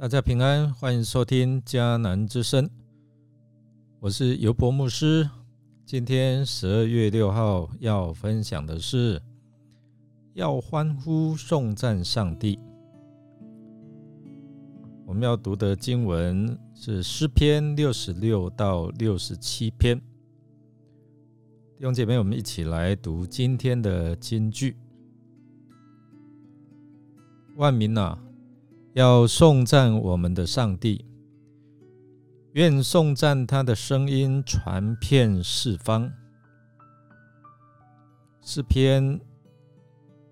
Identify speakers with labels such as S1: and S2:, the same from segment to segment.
S1: 大家平安，欢迎收听迦南之声，我是尤伯牧师。今天十二月六号要分享的是要欢呼颂赞上帝。我们要读的经文是诗篇六十六到六十七篇。弟兄姐妹，我们一起来读今天的金句。万民啊，要颂赞我们的上帝，愿颂赞他的声音传遍四方。诗篇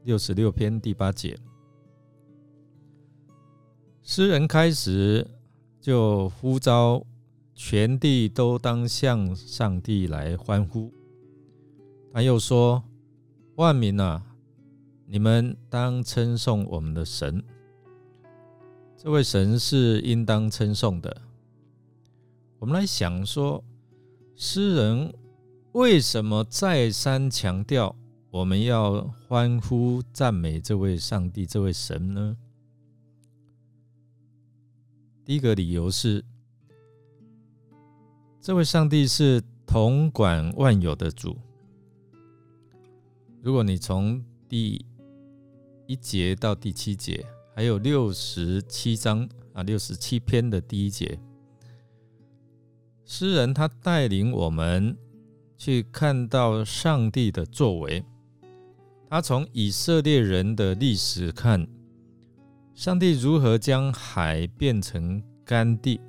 S1: 六十六篇第八节，诗人开始就呼召全地都当向上帝来欢呼。他又说：“万民啊！”你们当称颂我们的神，这位神是应当称颂的。我们来想说，诗人为什么再三强调我们要欢呼赞美这位上帝、这位神呢？第一个理由是，这位上帝是统管万有的主。如果你从第一节到第七节，还有六十七章啊，六十七篇的第一节，诗人他带领我们去看到上帝的作为。他从以色列人的历史看，上帝如何将海变成干地，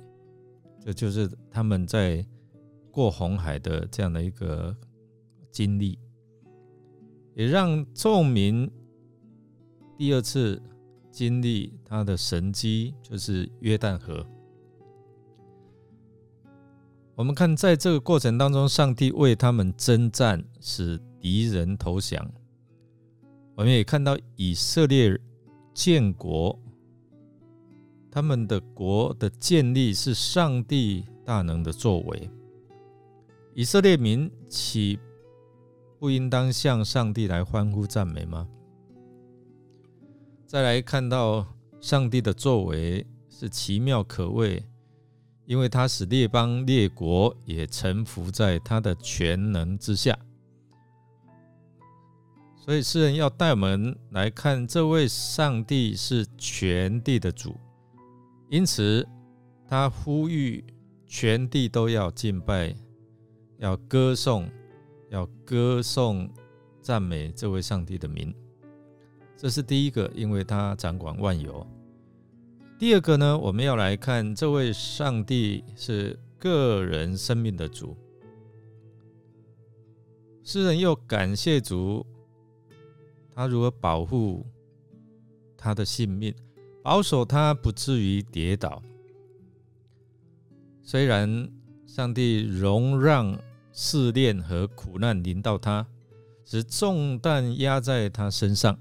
S1: 这就是他们在过红海的这样的一个经历，也让众民。第二次经历他的神机，就是约旦河。我们看，在这个过程当中，上帝为他们征战，使敌人投降。我们也看到以色列建国，他们的国的建立是上帝大能的作为。以色列民岂不应当向上帝来欢呼赞美吗？再来看到上帝的作为是奇妙可畏，因为他使列邦列国也臣服在他的全能之下。所以诗人要带我们来看这位上帝是全地的主，因此他呼吁全地都要敬拜，要歌颂，要歌颂赞美这位上帝的名。这是第一个，因为他掌管万有。第二个呢，我们要来看这位上帝是个人生命的主。诗人又感谢主，他如何保护他的性命，保守他不至于跌倒。虽然上帝容让试炼和苦难临到他，使重担压在他身上。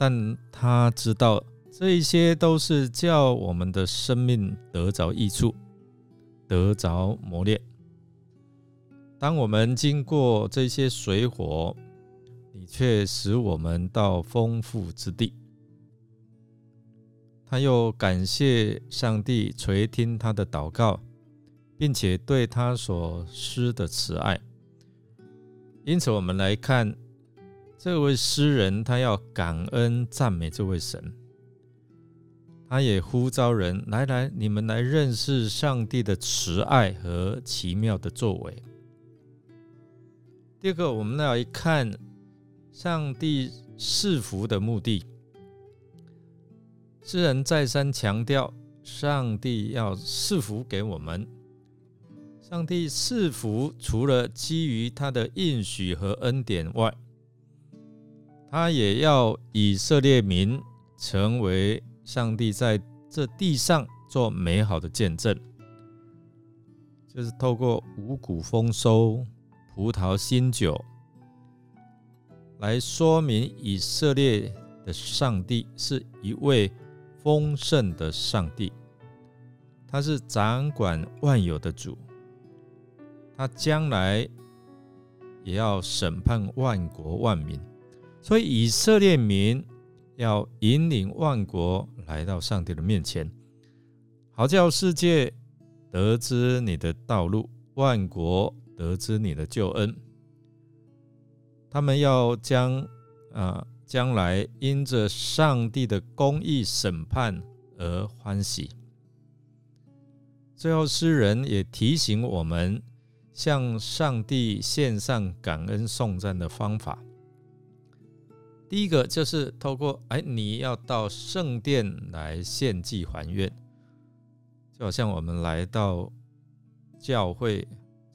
S1: 但他知道，这些都是叫我们的生命得着益处，得着磨练。当我们经过这些水火，你却使我们到丰富之地。他又感谢上帝垂听他的祷告，并且对他所施的慈爱。因此，我们来看。这位诗人他要感恩赞美这位神，他也呼召人来来，你们来认识上帝的慈爱和奇妙的作为。第二个，我们来看上帝赐福的目的。诗人再三强调，上帝要赐福给我们。上帝赐福除了基于他的应许和恩典外，他也要以色列民成为上帝在这地上做美好的见证，就是透过五谷丰收、葡萄新酒，来说明以色列的上帝是一位丰盛的上帝，他是掌管万有的主，他将来也要审判万国万民。所以，以色列民要引领万国来到上帝的面前，好叫世界得知你的道路，万国得知你的救恩。他们要将啊，将来因着上帝的公义审判而欢喜。最后，诗人也提醒我们，向上帝献上感恩颂赞的方法。第一个就是透过哎，你要到圣殿来献祭还愿，就好像我们来到教会，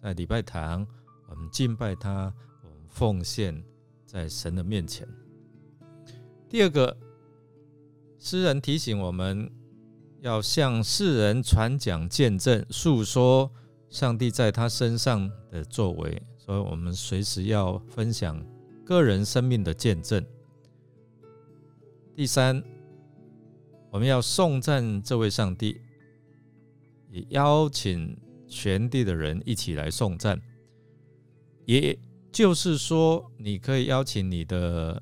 S1: 在礼拜堂，我们敬拜他。我们奉献在神的面前。第二个，诗人提醒我们要向世人传讲见证，诉说上帝在他身上的作为，所以我们随时要分享个人生命的见证。第三，我们要颂赞这位上帝，也邀请全地的人一起来颂赞，也。就是说，你可以邀请你的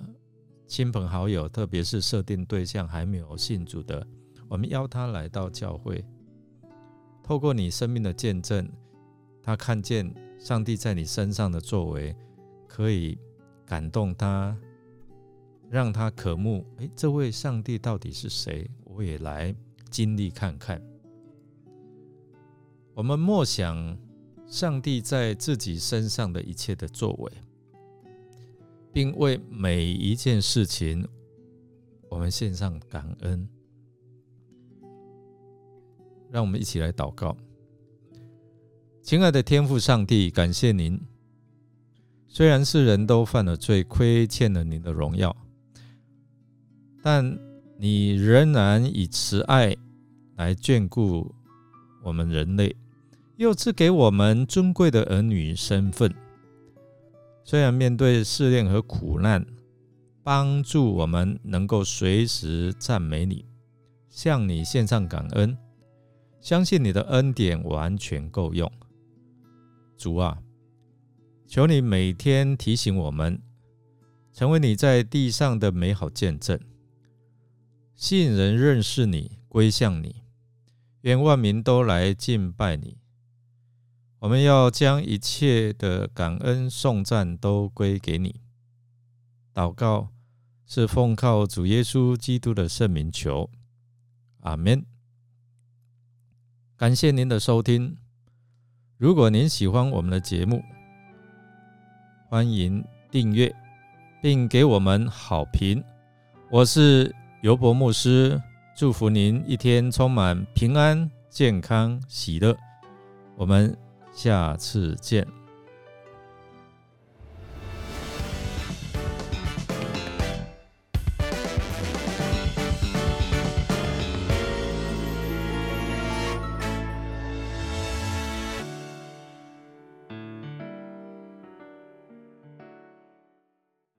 S1: 亲朋好友，特别是设定对象还没有信主的，我们邀他来到教会，透过你生命的见证，他看见上帝在你身上的作为，可以感动他，让他渴慕。哎，这位上帝到底是谁？我也来经历看看。我们默想。上帝在自己身上的一切的作为，并为每一件事情，我们献上感恩。让我们一起来祷告，亲爱的天父上帝，感谢您。虽然世人都犯了罪，亏欠了您的荣耀，但你仍然以慈爱来眷顾我们人类。又赐给我们尊贵的儿女身份，虽然面对试炼和苦难，帮助我们能够随时赞美你，向你献上感恩，相信你的恩典完全够用。主啊，求你每天提醒我们，成为你在地上的美好见证，吸引人认识你，归向你，愿万民都来敬拜你。我们要将一切的感恩颂赞都归给你。祷告是奉靠主耶稣基督的圣名求，阿门。感谢您的收听。如果您喜欢我们的节目，欢迎订阅并给我们好评。我是尤伯牧师，祝福您一天充满平安、健康、喜乐。我们。下次见。